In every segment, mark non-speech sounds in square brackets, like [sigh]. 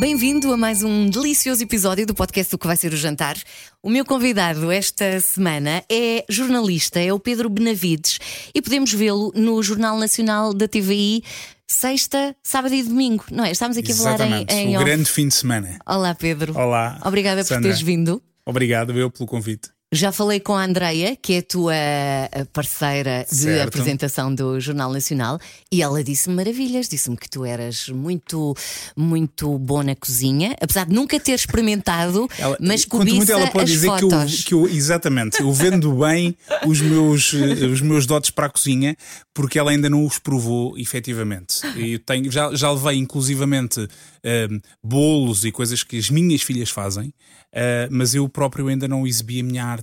Bem-vindo a mais um delicioso episódio do podcast do que vai ser o jantar. O meu convidado esta semana é jornalista, é o Pedro Benavides e podemos vê-lo no Jornal Nacional da TVI sexta, sábado e domingo, não é? Estamos aqui Exatamente. a falar em, em o off. grande fim de semana. Olá, Pedro. Olá. Obrigada por Sandra. teres vindo. Obrigado eu pelo convite. Já falei com a Andreia, que é a tua eh, parceira de Certo. apresentação do Jornal Nacional, e ela disse-me maravilhas, disse-me que tu eras muito, muito bom na cozinha, apesar de nunca ter experimentado, [laughs] Ela, mas muito cobiça ela pode dizer que eu, fotos. que eu- exatamente, eu vendo [laughs] bem os meus, eh, os meus dotes para a cozinha, porque ela ainda não os provou efetivamente. E eu tenho, já, já levei inclusivamente eh, bolos e coisas que as minhas filhas fazem, eh, mas eu próprio ainda não exibi a minha arte.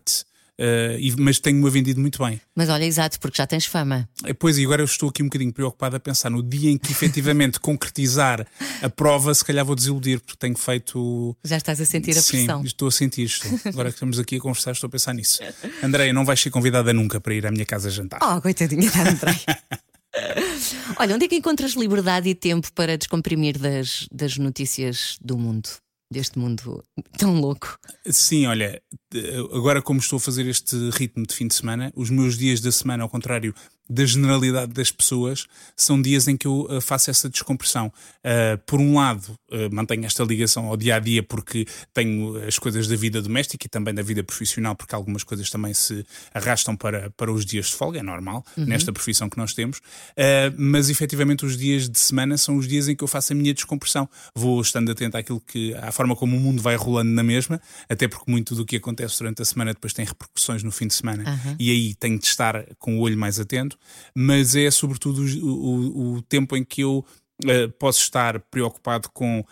Eh, e- mas tenho-me vendido muito bem. Mas olha, exato, porque já tens fama. Eh, Pois, e agora eu estou aqui um bocadinho preocupado a pensar no dia em que efetivamente [laughs] concretizar a prova, se calhar vou desiludir, porque tenho feito. Já estás a sentir a Sim, pressão. estou a sentir isto. [laughs] Agora que estamos aqui a conversar, estou a pensar nisso. Andréia, não vais ser convidada nunca para ir à minha casa jantar. Oh, coitadinha da Andreia. [laughs] Olha, onde é que encontras liberdade e tempo para descomprimir das, das notícias do mundo? Deste mundo tão louco. Sim, olha, eh, agora como estou a fazer este ritmo de fim de semana, os meus dias da semana, ao contrário da generalidade das pessoas, são dias em que eu eh, faço essa descompressão. Uh, por um lado, uh, mantenho esta ligação ao dia a dia porque tenho as coisas da vida doméstica e também da vida profissional, porque algumas coisas também se arrastam para, para os dias de folga, é normal, nesta profissão que nós temos. Uh, mas efetivamente, os dias de semana são os dias em que eu faço a minha descompressão. Vou estando atento àquilo que, à forma como o mundo vai rolando na mesma, até porque muito do que acontece durante a semana depois tem repercussões no fim de semana e aí tenho de estar com o olho mais atento. Mas é sobretudo o, o- o tempo em que eu eh, posso estar preocupado com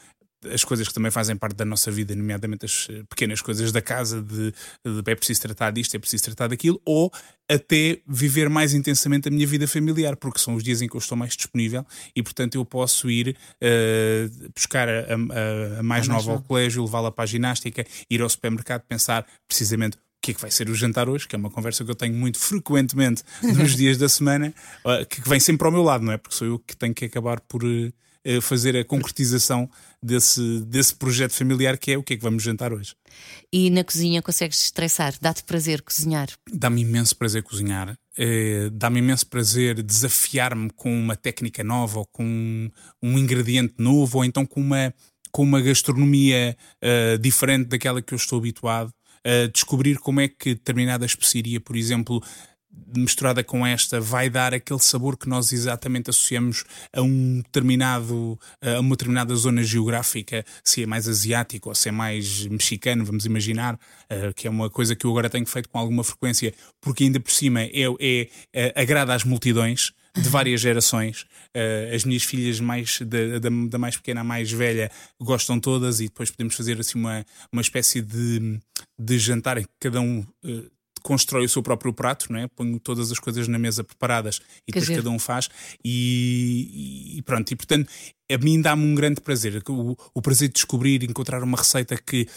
as coisas que também fazem parte da nossa vida, nomeadamente as eh, pequenas coisas da casa, de, de é preciso tratar disto, é preciso tratar daquilo, ou até viver mais intensamente a minha vida familiar, porque são os dias em que eu estou mais disponível e, portanto, eu posso ir eh, buscar a, a- a mais nova ao colégio, levá-la para a ginástica, ir ao supermercado, pensar precisamente. O que é que vai ser o jantar hoje? Que é uma conversa que eu tenho muito frequentemente nos [laughs] dias da semana, que vem sempre ao meu lado, não é? Porque sou eu que tenho que acabar por eh, eh, fazer a concretização desse, desse projeto familiar que é o que é que vamos jantar hoje. E na cozinha consegues estressar? Dá-te prazer cozinhar? Dá-me imenso prazer cozinhar, eh, dá-me imenso prazer desafiar-me com uma técnica nova ou com um, ingrediente novo ou então com uma, com uma gastronomia eh, diferente daquela que eu estou habituado. Eh, descobrir como é que determinada especiaria, por exemplo, misturada com esta, vai dar aquele sabor que nós exatamente associamos a um determinado, a uma determinada zona geográfica, se é mais asiático ou se é mais mexicano, vamos imaginar, eh, que é uma coisa que eu agora tenho feito com alguma frequência, porque ainda por cima é, é, eh, agrada às multidões de várias gerações. Eh, as minhas filhas mais da, da, da mais pequena à mais velha gostam todas e depois podemos fazer assim uma, uma espécie de, de jantar em que cada um eh, constrói o seu próprio prato, não é? Ponho todas as coisas na mesa preparadas e depois giro. cada um faz e, e pronto, e portanto a mim dá-me um grande prazer o, o prazer de descobrir, encontrar uma receita que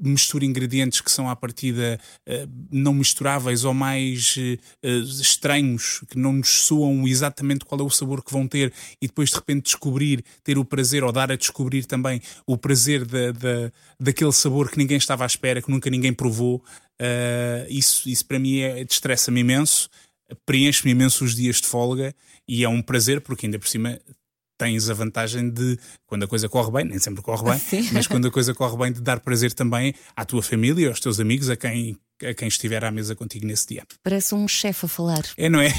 mistura ingredientes que são à partida eh, não misturáveis ou mais eh, eh, estranhos, que não nos soam exatamente qual é o sabor que vão ter e depois de repente descobrir, ter o prazer ou dar a descobrir também o prazer da, da, daquele sabor que ninguém estava à espera, que nunca ninguém provou. Isso, isso para mim é, destressa-me imenso, preenche-me imenso os dias de folga e é um prazer, porque ainda por cima tens a vantagem de, quando a coisa corre bem, nem sempre corre bem, [laughs] Sim. mas quando a coisa corre bem, de dar prazer também à tua família, aos teus amigos, a quem, a quem estiver à mesa contigo nesse dia. Parece um chefe a falar. É, não é?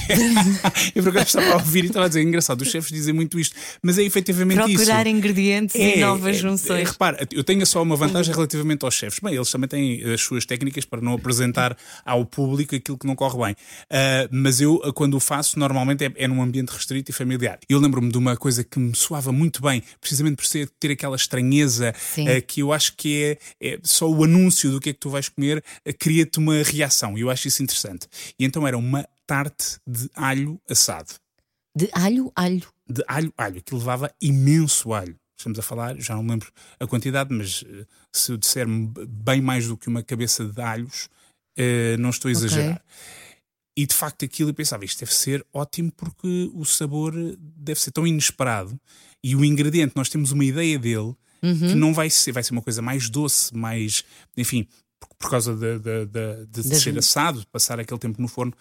[laughs] eu por acaso estava a ouvir e estava a dizer, engraçado, os chefes dizem muito isto, mas é efetivamente isso. Procurar ingredientes e novas é, junções. é, repara, eu tenho só uma vantagem relativamente aos chefes. Bem, eles também têm as suas técnicas para não apresentar ao público aquilo que não corre bem. Ah, mas eu, quando o faço, normalmente é, é num ambiente restrito e familiar. Eu lembro-me de uma coisa que me soava muito bem, precisamente por ser, ter aquela estranheza ah, que eu acho que é, é só o anúncio do que é que tu vais comer ah, cria-te uma reação. E eu acho isso interessante. E então era uma tarte de alho assado De alho, alho. de alho, alho, que levava imenso alho. Estamos a falar, já não lembro a quantidade, mas eh, se eu disser bem mais do que uma cabeça de alhos, eh, não estou a exagerar. E de facto aquilo eu pensava, isto deve ser ótimo porque o sabor deve ser tão inesperado e o ingrediente, nós temos uma ideia dele uhum. que não vai ser, vai ser uma coisa mais doce, mais, enfim, por, causa de, de, de, de ser assado, passar aquele tempo no forno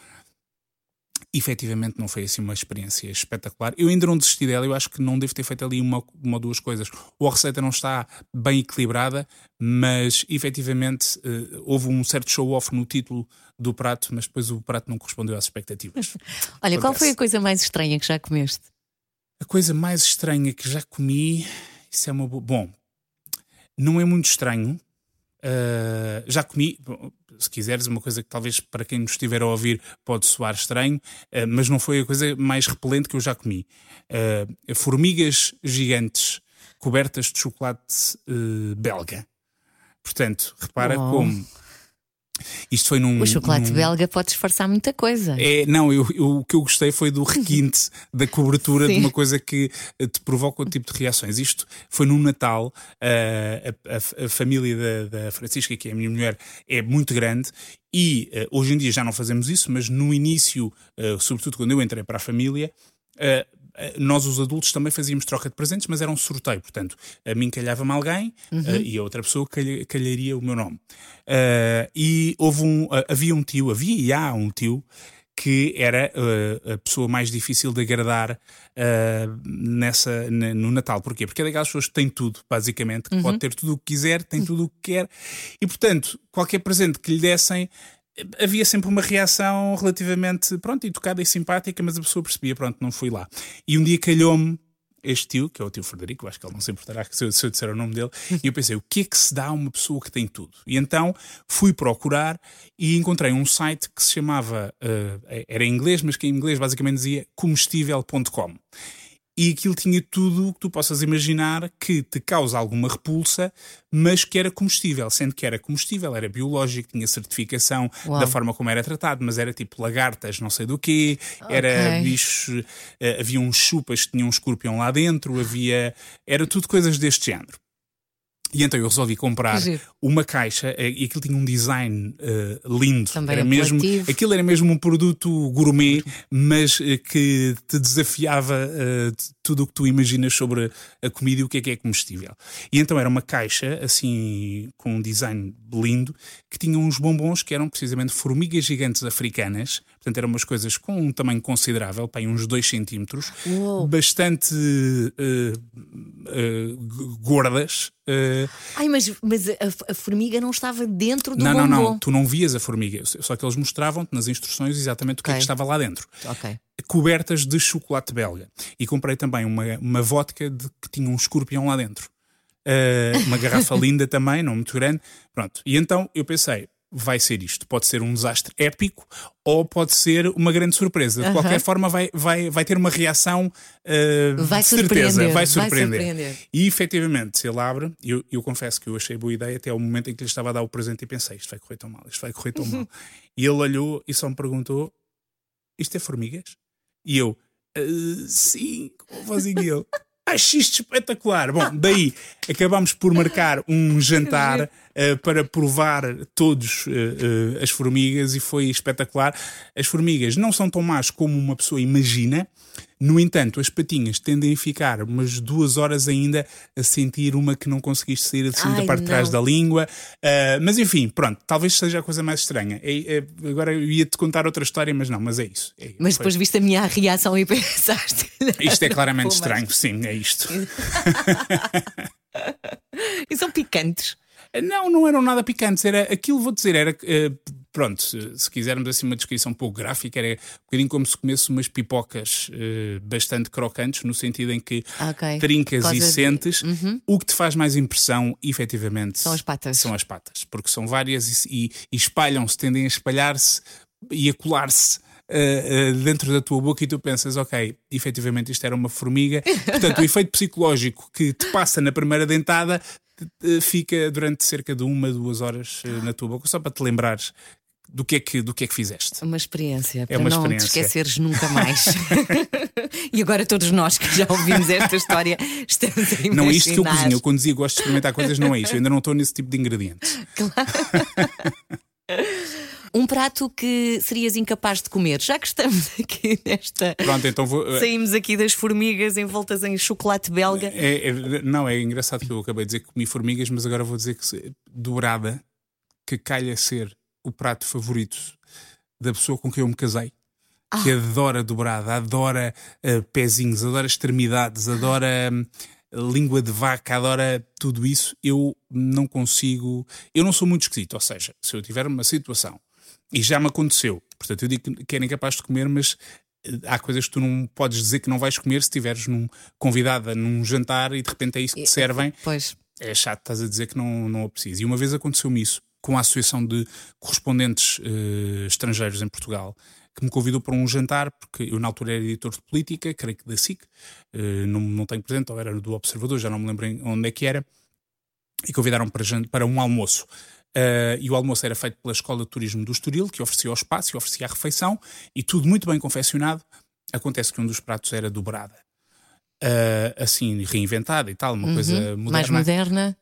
efetivamente não foi assim uma experiência espetacular. Eu ainda não desisti dela, eu acho que não devo ter feito ali uma, uma ou duas coisas. Ou a receita não está bem equilibrada, mas efetivamente uh, houve um certo show-off no título do prato, mas depois o prato não correspondeu às expectativas. [laughs] Olha, qual foi a coisa mais estranha que já comeste? A coisa mais estranha que já comi, isso é uma boa. Bom, não é muito estranho. Uh, já comi, se quiseres, uma coisa que talvez para quem nos estiver a ouvir pode soar estranho, uh, mas não foi a coisa mais repelente que eu já comi. Uh, formigas gigantes cobertas de chocolate belga. Portanto, repara oh. como isto foi num. O chocolate num... belga pode disfarçar muita coisa. É, não, eu, eu, o que eu gostei foi do requinte [laughs] da cobertura de uma coisa que eh, te provoca o tipo de reações. Isto foi num Natal, uh, a, a, a, família da, da, Francisca, que é a minha mulher, é muito grande. E uh, hoje em dia já não fazemos isso, mas no início, uh, sobretudo quando eu entrei para a família, eh, nós os adultos também fazíamos troca de presentes, mas era um sorteio. Portanto, a mim calhava-me alguém uhum. uh, e a outra pessoa calha, calharia o meu nome. Uh, e houve um, havia um tio, havia e há um tio que era uh, a pessoa mais difícil de agradar uh, nessa, no Natal. Porquê? Porque é daquelas pessoas que têm tudo, basicamente, que uhum. pode ter tudo o que quiser, tem tudo o que quer, e portanto, qualquer presente que lhe dessem havia sempre uma reação relativamente, pronto, educada e simpática, mas a pessoa percebia, pronto, não fui lá. E um dia calhou-me este tio, que é o tio Frederico, acho que ele não se importará se eu, se eu disser o nome dele, [laughs] e eu pensei, o que é que se dá a uma pessoa que tem tudo? E então fui procurar e encontrei um site que se chamava, uh, era em inglês, mas que em inglês basicamente dizia comestível.com e aquilo tinha tudo o que tu possas imaginar que te causa alguma repulsa, mas que era comestível, sendo que era comestível, era biológico, tinha certificação Uau. da forma como era tratado, mas era tipo lagartas, não sei do quê, era okay. bichos, uh, havia uns chupas que tinham um escorpião lá dentro, havia. Era tudo coisas deste género. E então eu resolvi comprar uma caixa eh, e aquilo tinha um design uh, lindo. Também era mesmo, aquilo era mesmo um produto gourmet, mas uh, que te desafiava uh, tudo o que tu imaginas sobre a comida e o que é que é comestível. E então era uma caixa assim com um design lindo que tinha uns bombons que eram precisamente formigas gigantes africanas. Portanto, eram umas coisas com um tamanho considerável, para uns 2 centímetros, bastante gordas. Uh... Ai, mas, mas a, a, formiga não estava dentro do Não, bombom. não, não. Tu não vias a formiga. Só que eles mostravam-te nas instruções exatamente o que, é que estava lá dentro. Ok. Cobertas de chocolate belga. E comprei também uma, uma vodka de, que tinha um escorpião lá dentro. Uh, uma garrafa [laughs] linda também, não muito grande. Pronto. E então eu pensei, vai ser isto. Pode ser um desastre épico ou pode ser uma grande surpresa. De qualquer forma, vai, vai, vai ter uma reação uh, vai de certeza, vai surpreender. vai surpreender. E efetivamente, se ele abre, eu, eu confesso que eu achei boa ideia até o momento em que lhe estava a dar o presente e pensei: isto vai correr tão mal, isto vai correr tão [laughs] mal. E ele olhou e só me perguntou: isto é formigas? E eu, uh, sim, com a vozinha ele. [laughs] Acho isto espetacular. Bom, daí acabámos por marcar um [laughs] jantar uh, para provar todos uh, uh, as formigas e foi espetacular. As formigas não são tão más como uma pessoa imagina. No entanto, as patinhas tendem a ficar umas duas horas ainda a sentir uma que não conseguiste sair assim da parte de trás da língua. Uh, mas enfim, pronto, talvez seja a coisa mais estranha. É, é, agora eu ia-te contar outra história, mas não, mas é isso. É, mas depois viste a minha reação e [laughs] pensaste. Isto é claramente estranho, sim, é isto. [laughs] e são picantes. Não, não eram nada picantes. Era aquilo, vou dizer, era. Uh, pronto, se quisermos assim uma descrição um pouco gráfica, era um bocadinho como se comesse umas pipocas uh, bastante crocantes, no sentido em que okay. trincas e sentes. De... Uhum. O que te faz mais impressão, efetivamente, são as patas. São as patas, porque são várias e, e espalham-se, tendem a espalhar-se e a colar-se. Uh, uh, dentro da tua boca e tu pensas, ok, efetivamente isto era uma formiga. [laughs] Portanto, o efeito psicológico que te passa na primeira dentada fica durante cerca de uma, duas horas uh, na tua boca, só para te lembrares do que é que, do que, é que fizeste. Uma experiência, é para uma não experiência. te esqueceres nunca mais. [laughs] e agora todos nós que já ouvimos esta história estamos a imaginar. Não é isto que eu cozinho, eu quando dizia gosto de experimentar coisas, não é isso, eu ainda não estou nesse tipo de ingredientes. Claro. [laughs] Um prato que serias incapaz de comer, já que estamos aqui nesta. Pronto, então vou. eh, Saímos aqui das formigas envoltas em chocolate belga. É, é- não, é engraçado que eu acabei de dizer que comi formigas, mas agora vou dizer que dourada, que calha ser o prato favorito da pessoa com quem eu me casei, que adora dobrada, adora eh, pezinhos, adora extremidades, adora hum, língua de vaca, adora tudo isso. Eu não consigo. Eu não sou muito esquisito, ou seja, se eu tiver uma situação e já me aconteceu, portanto, eu digo que era incapaz de comer, mas eh, há coisas que tu não podes dizer que não vais comer se estiveres num, convidada num jantar e de repente é isso que te servem Pois. é chato, estás a dizer que não, não aprecias. E uma vez aconteceu-me isso com a Associação de Correspondentes eh, Estrangeiros em Portugal, que me convidou para um jantar, porque eu na altura era editor de política, creio que da SIC, eh, não, não tenho presente, ou era do Observador, já não me lembro em onde é que era, e convidaram para, para um almoço. Eh, e o almoço era feito pela Escola de Turismo do Estoril, que oferecia o espaço e oferecia a refeição, e tudo muito bem confeccionado. Acontece que um dos pratos era dobrada. Eh, assim, reinventada e tal, uma coisa Uhum. moderna. Mais moderna.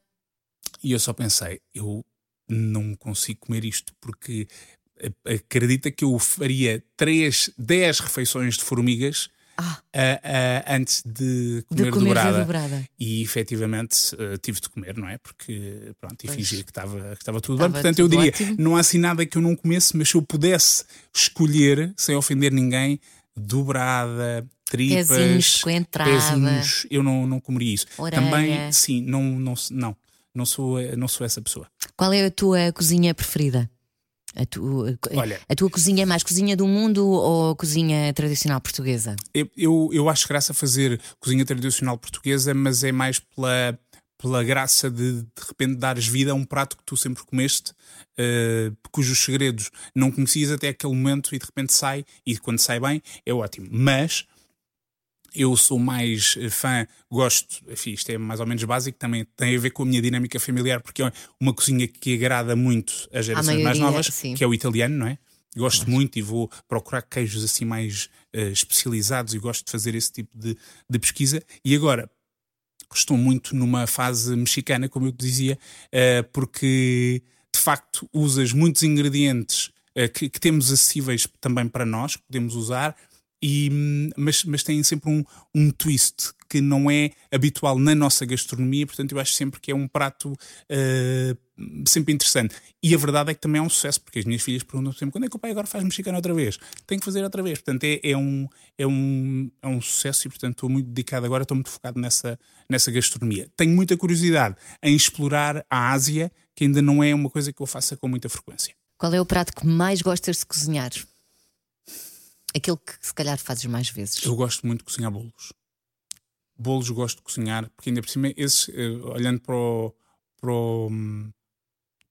E eu só pensei, eu não consigo comer isto porque acredita que eu faria 3, 10 refeições de formigas Ah. antes de De comer, comer dobrada. dobrada. E efetivamente ah, tive de comer, não é? Porque pronto, e Pois. fingia que estava que estava tudo Estava bem. Portanto, eu diria, ótimo. não há assim nada que eu não comesse, mas se eu pudesse escolher, sem ofender ninguém, dobrada, tripas, Pezinhos pezinhos, eu não, não comeria isso. Orelha. Também, sim, não, não, não, não, sou, não sou essa pessoa. Qual é a tua cozinha preferida? A tua, Olha. a tua cozinha é mais cozinha do mundo ou cozinha tradicional portuguesa? Eu, eu, eu acho graça fazer cozinha tradicional portuguesa, mas é mais pela, pela graça de de repente dares vida a um prato que tu sempre comeste, eh, cujos segredos não conhecias até aquele momento e de repente sai, e quando sai bem é ótimo. Mas eu sou mais eh, fã, gosto, enfim, isto é mais ou menos básico, também tem a ver com a minha dinâmica familiar, porque é uma cozinha que agrada muito as gerações mais maioria, novas, sim. que é o italiano, não é? Gosto muito e vou procurar queijos assim mais eh, especializados e gosto de fazer esse tipo de, de pesquisa. E agora estou muito numa fase mexicana, como eu te dizia, eh, porque de facto usas muitos ingredientes eh, que, que temos acessíveis também para nós, que podemos usar, e, mas, mas têm sempre um, um twist que não é habitual na nossa gastronomia, portanto eu acho sempre que é um prato eh, sempre interessante. E a verdade é que também é um sucesso, porque as minhas filhas perguntam sempre quando é que o pai agora faz mexicano outra vez? Tem que fazer outra vez. Portanto, é, é, um, é, um, é um sucesso e, portanto, estou muito dedicado agora, estou muito focado nessa, nessa gastronomia. Tenho muita curiosidade em explorar a Ásia, que ainda não é uma coisa que eu faça com muita frequência. Qual é o prato que mais gostas de cozinhar? Aquele que se calhar fazes mais vezes. Eu gosto muito de cozinhar bolos. Bolos gosto de cozinhar, porque ainda por cima, esses, eh, olhando para, o- para, o, hum,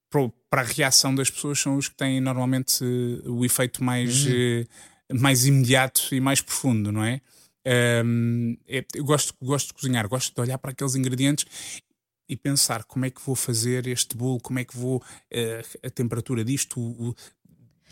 para, o- para a reação das pessoas, são os que têm normalmente eh, o efeito mais, eh, mais imediato e mais profundo, não é? Hum, é- eu gosto, gosto de cozinhar, gosto de olhar para aqueles ingredientes e pensar como é que vou fazer este bolo, como é que vou eh, a temperatura disto, o- o-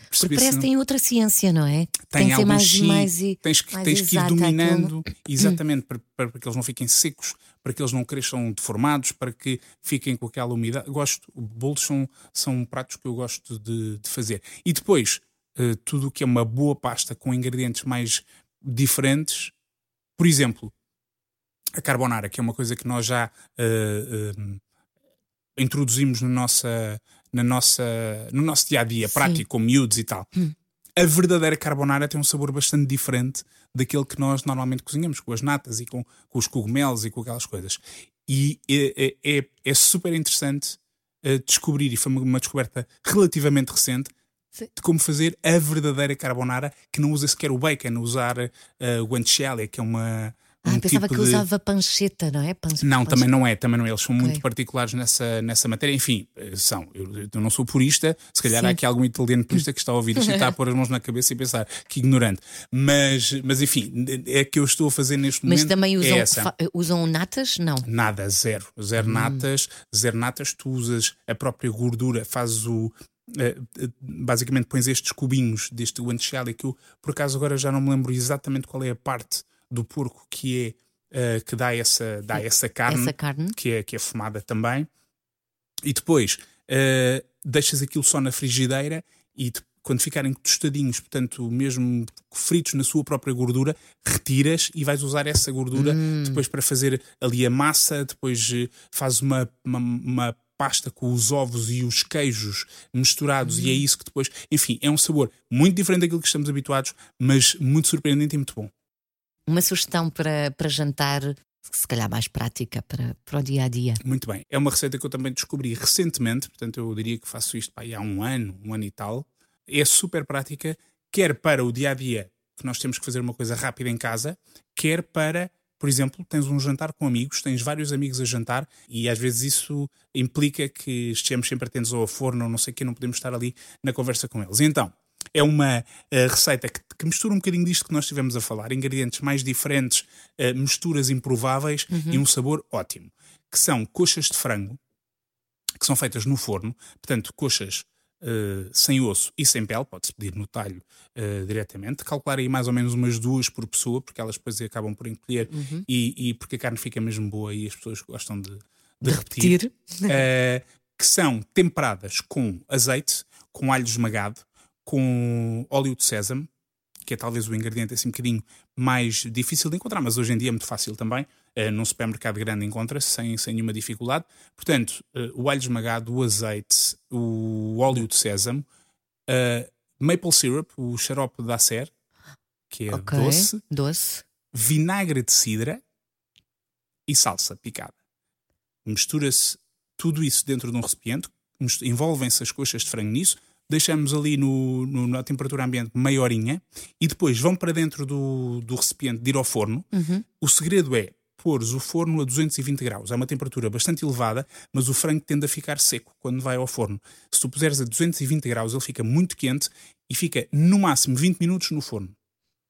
Porque parece que tem outra ciência, não é? tem, que ser mais, sim, mais, tens que, mais tens que ir dominando aquilo. [clears throat] exatamente para, para, que eles não fiquem secos, para que eles não cresçam deformados, para que fiquem com aquela umidade. Gosto, bolos são, são pratos que eu gosto de, de fazer. E depois, eh, tudo o que é uma boa pasta com ingredientes mais diferentes, por exemplo, a carbonara, que é uma coisa que nós já eh, eh, introduzimos no, nossa, na nossa, no nosso dia a dia, prático, com miúdos e tal. A verdadeira carbonara tem um sabor bastante diferente daquele que nós normalmente cozinhamos, com as natas e com, com os cogumelos e com aquelas coisas. E é, é- é- é super interessante eh, descobrir, e foi uma, descoberta relativamente recente, Sim. de como fazer a verdadeira carbonara que não usa sequer o bacon, usar o guanciale, que é uma. Ah, um pensava tipo que de... usava pancheta, não é? Pan- Não, panche- também não é, também não é. Eles são muito Ok. particulares nessa, nessa matéria. Enfim, eh, são. Eu, eu não sou purista, se calhar Sim. há aqui algum italiano purista que está a ouvir isto e está a pôr as mãos na cabeça e pensar que ignorante. Mas, mas enfim, é que eu estou a fazer neste Mas momento. também é usam, essa. fa- usam natas? Não. Nada, zero. Zero Hum. natas, zero natas, tu usas a própria gordura, fazes o. eh, eh, basicamente pões estes cubinhos deste guanciale que eu, por acaso, agora já não me lembro exatamente qual é a parte do porco que é eh, que dá essa, dá essa carne Essa carne. que é, que é fumada também. E depois eh, deixas aquilo só na frigideira e te- quando ficarem tostadinhos, portanto, mesmo fritos na sua própria gordura, retiras e vais usar essa gordura hum. depois para fazer ali a massa, depois uh, fazes uma, uma, uma pasta com os ovos e os queijos misturados uhum. e é isso que depois. Enfim, é um sabor muito diferente daquilo que estamos habituados, mas muito surpreendente e muito bom. Uma sugestão para, para jantar, se calhar mais prática para, para o dia a dia. Muito bem. É uma receita que eu também descobri recentemente, portanto, eu diria que faço isto há um ano, um ano e tal. É super prática, quer para o dia a dia, que nós temos que fazer uma coisa rápida em casa, quer para por exemplo, tens um jantar com amigos, tens vários amigos a jantar e às vezes isso implica que estejamos sempre atentos ao forno ou não sei o que, não podemos estar ali na conversa com eles. Então, é uma uh, receita que, que, mistura um bocadinho disto que nós estivemos a falar, ingredientes mais diferentes, uh, misturas improváveis uhum. e um sabor ótimo, que são coxas de frango, que são feitas no forno, portanto, coxas Uh, sem osso e sem pele, pode-se pedir no talho uh, diretamente. Calcular aí mais ou menos umas duas por pessoa, porque elas depois acabam por encolher uhum. e, e, porque a carne fica mesmo boa e as pessoas gostam de, de, de repetir. repetir. Uh, que são temperadas com azeite, com alho esmagado, com óleo de sésamo, que é talvez o ingrediente assim um bocadinho mais difícil de encontrar, mas hoje em dia é muito fácil também. Uh, num supermercado grande encontra-se sem, sem nenhuma dificuldade. Portanto, uh, o alho esmagado, o azeite, o óleo de sésamo, uh, maple syrup, o xarope da acer, que é okay. doce, doce, vinagre de cidra e salsa picada. Mistura-se tudo isso dentro de um recipiente, envolvem-se as coxas de frango nisso, deixamos ali no, no, na temperatura ambiente meia horinha e depois vão para dentro do, do recipiente de ir ao forno. Uhum. O segredo é pôr o forno a 220 graus. É uma temperatura bastante elevada, mas o frango tende a ficar seco quando vai ao forno. Se tu puseres a 220 graus, ele fica muito quente e fica no máximo 20 minutos no forno.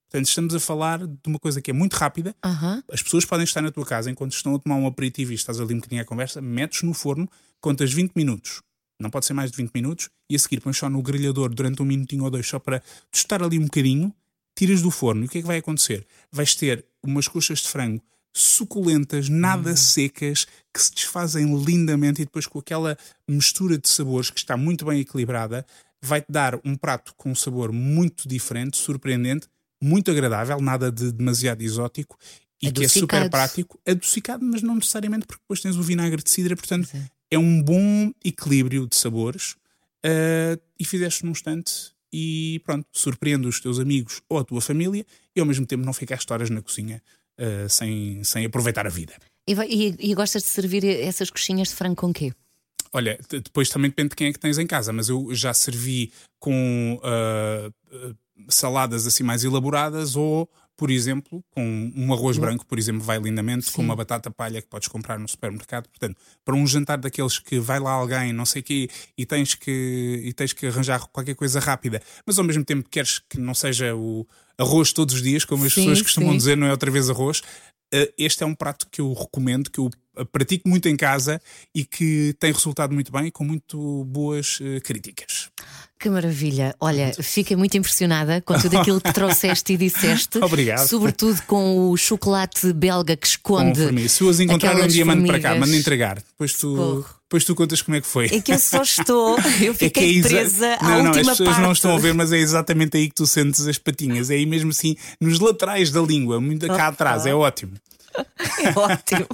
Portanto, estamos a falar de uma coisa que é muito rápida. Uhum. As pessoas podem estar na tua casa enquanto estão a tomar um aperitivo e estás ali um bocadinho à conversa, metes no forno, contas 20 minutos não pode ser mais de 20 minutos, e a seguir pões só no grelhador durante um minutinho ou dois, só para tostar ali um bocadinho, tiras do forno. E o que é que vai acontecer? Vais ter umas coxas de frango suculentas, nada uhum. secas, que se desfazem lindamente e depois com aquela mistura de sabores que está muito bem equilibrada, vai-te dar um prato com um sabor muito diferente, surpreendente, muito agradável, nada de demasiado exótico e adocicado. que é super prático, adocicado, mas não necessariamente porque depois tens o vinagre de cidra, portanto é um bom equilíbrio de sabores uh, e fizeste num instante e pronto, surpreende os teus amigos ou a tua família e ao mesmo tempo não ficaste horas na cozinha uh, sem, sem aproveitar a vida. E, e, e, gostas de servir essas coxinhas de frango com quê? Olha, depois também depende de quem é que tens em casa, mas eu já servi com uh, saladas assim mais elaboradas ou por exemplo, com um arroz branco, por exemplo, vai lindamente, Sim. com uma batata palha que podes comprar no supermercado. Portanto, para um jantar daqueles que vai lá alguém, não sei o quê, e tens, que, e tens que arranjar qualquer coisa rápida, mas ao mesmo tempo queres que não seja o arroz todos os dias, como as sim, pessoas costumam sim. dizer, não é outra vez arroz. Eh, este é um prato que eu recomendo, que eu pratico muito em casa e que tem resultado muito bem, com muito boas eh, críticas. Que maravilha! Olha, fiquei muito impressionada com tudo aquilo que [laughs] trouxeste e disseste. Obrigado. Sobretudo com o chocolate belga que esconde. Se os encontrar um dia, mando para cá, mando entregar. Depois tu, depois tu contas como é que foi. É que eu só estou, [laughs] eu fiquei é, é presa à não, última as pessoas parte. não estão a ver, mas é exatamente aí que tu sentes as patinhas. É aí mesmo assim, nos laterais da língua, muito cá atrás. É ótimo. [laughs] É ótimo.